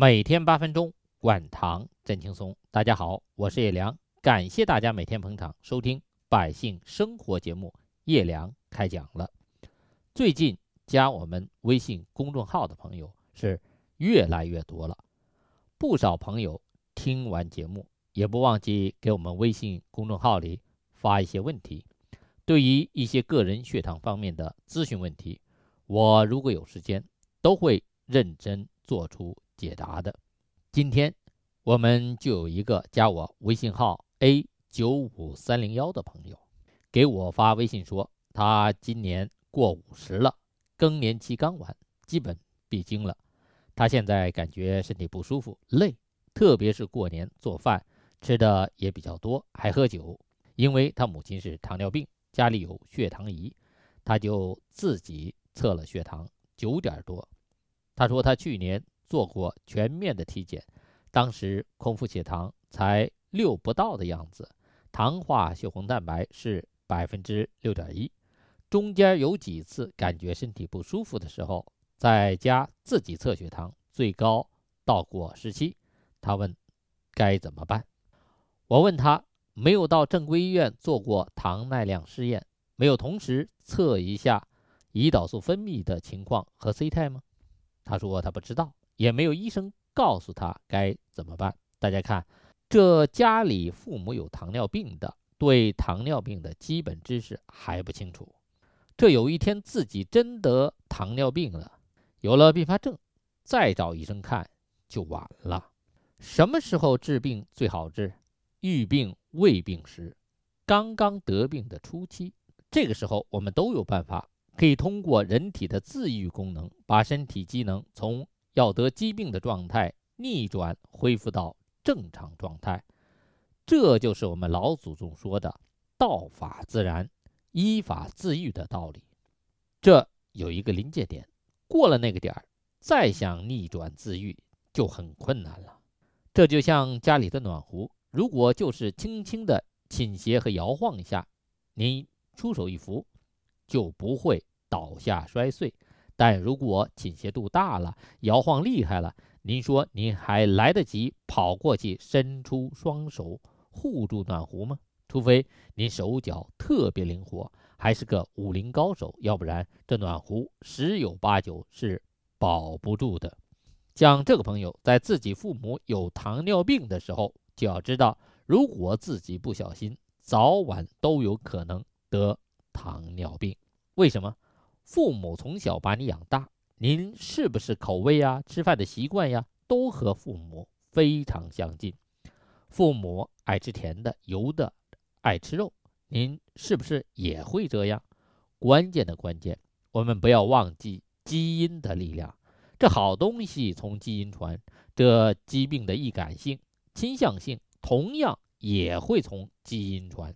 每天八分钟，管糖真轻松。大家好，我是叶良，感谢大家每天捧场收听百姓生活节目。叶良开讲了。最近加我们微信公众号的朋友是越来越多了，不少朋友听完节目也不忘记给我们微信公众号里发一些问题。对于一些个人血糖方面的咨询问题，我如果有时间，都会认真做出。解答的，今天我们就有一个加我微信号 a 九五三零幺的朋友，给我发微信说，他今年过五十了，更年期刚完，基本闭经了。他现在感觉身体不舒服，累，特别是过年做饭吃的也比较多，还喝酒。因为他母亲是糖尿病，家里有血糖仪，他就自己测了血糖，九点多。他说他去年。做过全面的体检，当时空腹血糖才六不到的样子，糖化血红蛋白是百分之六点一。中间有几次感觉身体不舒服的时候，在家自己测血糖，最高到过十七。他问该怎么办？我问他没有到正规医院做过糖耐量试验，没有同时测一下胰岛素分泌的情况和 C 肽吗？他说他不知道。也没有医生告诉他该怎么办。大家看，这家里父母有糖尿病的，对糖尿病的基本知识还不清楚。这有一天自己真得糖尿病了，有了并发症，再找医生看就晚了。什么时候治病最好治？遇病未病时，刚刚得病的初期，这个时候我们都有办法，可以通过人体的自愈功能，把身体机能从要得疾病的状态逆转恢复到正常状态，这就是我们老祖宗说的“道法自然，依法自愈”的道理。这有一个临界点，过了那个点儿，再想逆转自愈就很困难了。这就像家里的暖壶，如果就是轻轻的倾斜和摇晃一下，你出手一扶，就不会倒下摔碎。但如果倾斜度大了，摇晃厉害了，您说您还来得及跑过去伸出双手护住暖壶吗？除非您手脚特别灵活，还是个武林高手，要不然这暖壶十有八九是保不住的。像这个朋友在自己父母有糖尿病的时候，就要知道，如果自己不小心，早晚都有可能得糖尿病。为什么？父母从小把你养大，您是不是口味呀、吃饭的习惯呀，都和父母非常相近？父母爱吃甜的、油的，爱吃肉，您是不是也会这样？关键的关键，我们不要忘记基因的力量。这好东西从基因传，这疾病的易感性、倾向性，同样也会从基因传。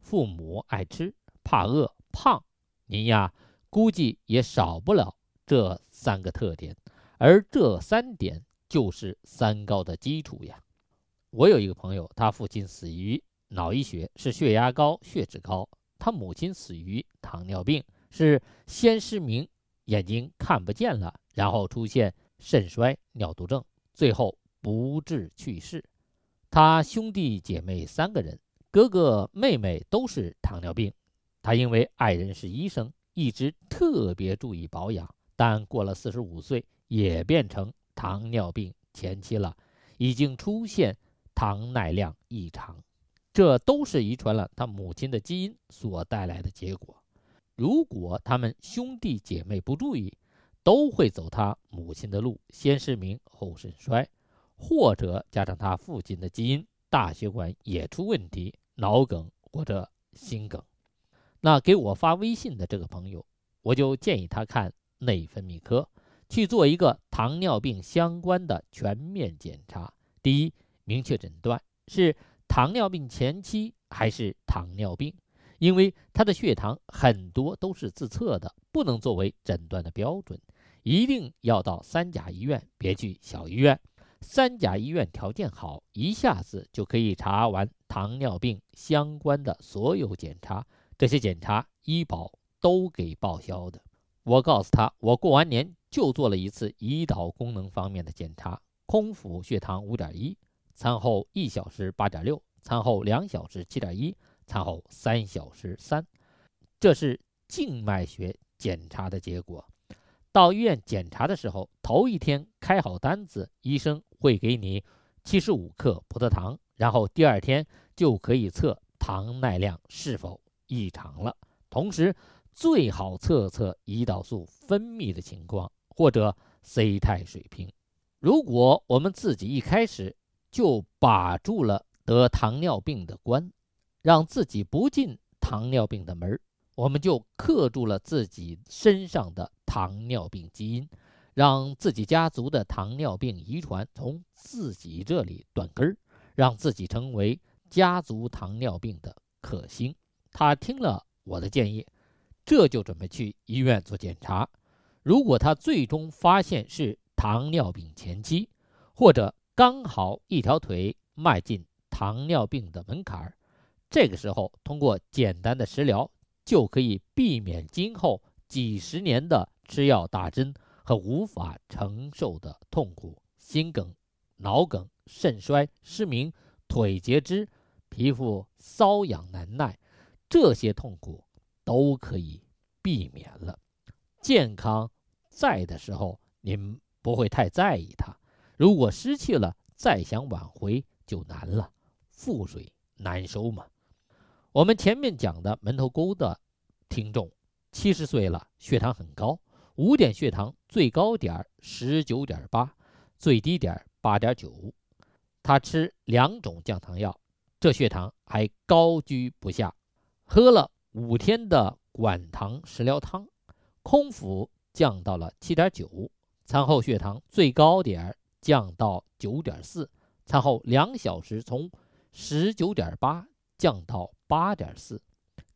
父母爱吃、怕饿、胖，您呀。估计也少不了这三个特点，而这三点就是三高的基础呀。我有一个朋友，他父亲死于脑溢血，是血压高、血脂高；他母亲死于糖尿病，是先失明，眼睛看不见了，然后出现肾衰、尿毒症，最后不治去世。他兄弟姐妹三个人，哥哥妹妹都是糖尿病，他因为爱人是医生。一直特别注意保养，但过了四十五岁，也变成糖尿病前期了，已经出现糖耐量异常，这都是遗传了他母亲的基因所带来的结果。如果他们兄弟姐妹不注意，都会走他母亲的路，先失明后肾衰，或者加上他父亲的基因，大血管也出问题，脑梗或者心梗。那给我发微信的这个朋友，我就建议他看内分泌科，去做一个糖尿病相关的全面检查。第一，明确诊断是糖尿病前期还是糖尿病，因为他的血糖很多都是自测的，不能作为诊断的标准，一定要到三甲医院，别去小医院。三甲医院条件好，一下子就可以查完糖尿病相关的所有检查。这些检查医保都给报销的。我告诉他，我过完年就做了一次胰岛功能方面的检查，空腹血糖五点一，餐后一小时八点六，餐后两小时七点一，餐后三小时三。这是静脉血检查的结果。到医院检查的时候，头一天开好单子，医生会给你七十五克葡萄糖，然后第二天就可以测糖耐量是否异常了。同时，最好测测胰岛素分泌的情况或者 C 肽水平。如果我们自己一开始就把住了得糖尿病的关，让自己不进糖尿病的门我们就克住了自己身上的糖尿病基因，让自己家族的糖尿病遗传从自己这里断根儿，让自己成为家族糖尿病的克星。他听了我的建议，这就准备去医院做检查。如果他最终发现是糖尿病前期，或者刚好一条腿迈进糖尿病的门槛儿，这个时候通过简单的食疗。就可以避免今后几十年的吃药打针和无法承受的痛苦，心梗、脑梗、肾衰、失明、腿截肢、皮肤瘙痒难耐，这些痛苦都可以避免了。健康在的时候，您不会太在意它；如果失去了，再想挽回就难了，覆水难收嘛。我们前面讲的门头沟的听众，七十岁了，血糖很高，五点血糖最高点十九点八，最低点八点九。他吃两种降糖药，这血糖还高居不下。喝了五天的管糖食疗汤，空腹降到了七点九，餐后血糖最高点降到九点四，餐后两小时从十九点八降到。八点四，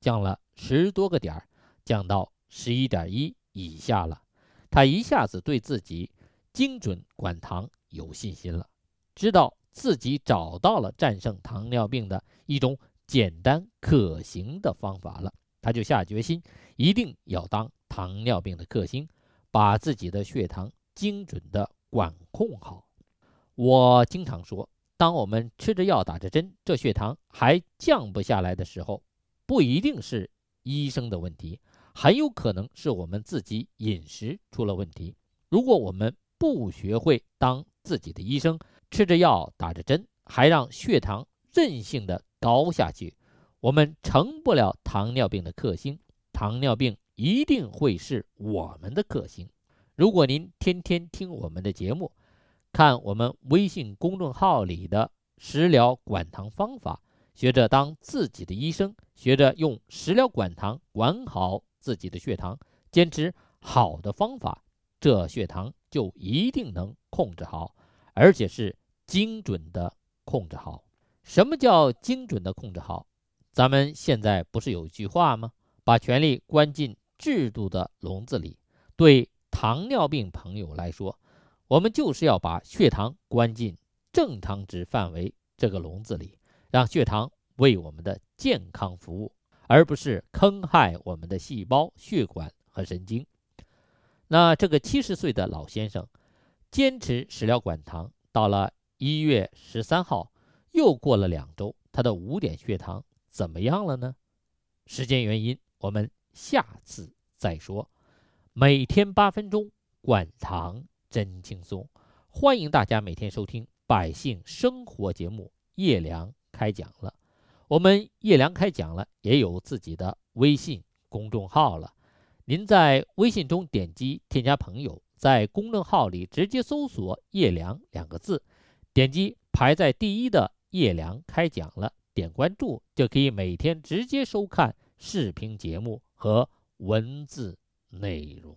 降了十多个点，降到十一点一以下了。他一下子对自己精准管糖有信心了，知道自己找到了战胜糖尿病的一种简单可行的方法了。他就下决心，一定要当糖尿病的克星，把自己的血糖精准的管控好。我经常说。当我们吃着药、打着针，这血糖还降不下来的时候，不一定是医生的问题，很有可能是我们自己饮食出了问题。如果我们不学会当自己的医生，吃着药、打着针，还让血糖任性的高下去，我们成不了糖尿病的克星。糖尿病一定会是我们的克星。如果您天天听我们的节目，看我们微信公众号里的食疗管糖方法，学着当自己的医生，学着用食疗管糖管好自己的血糖，坚持好的方法，这血糖就一定能控制好，而且是精准的控制好。什么叫精准的控制好？咱们现在不是有句话吗？把权力关进制度的笼子里。对糖尿病朋友来说。我们就是要把血糖关进正常值范围这个笼子里，让血糖为我们的健康服务，而不是坑害我们的细胞、血管和神经。那这个七十岁的老先生坚持食疗管糖，到了一月十三号，又过了两周，他的五点血糖怎么样了呢？时间原因，我们下次再说。每天八分钟管糖。真轻松，欢迎大家每天收听《百姓生活》节目。叶良开讲了，我们叶良开讲了，也有自己的微信公众号了。您在微信中点击添加朋友，在公众号里直接搜索“叶良”两个字，点击排在第一的“叶良开讲了”，点关注就可以每天直接收看视频节目和文字内容。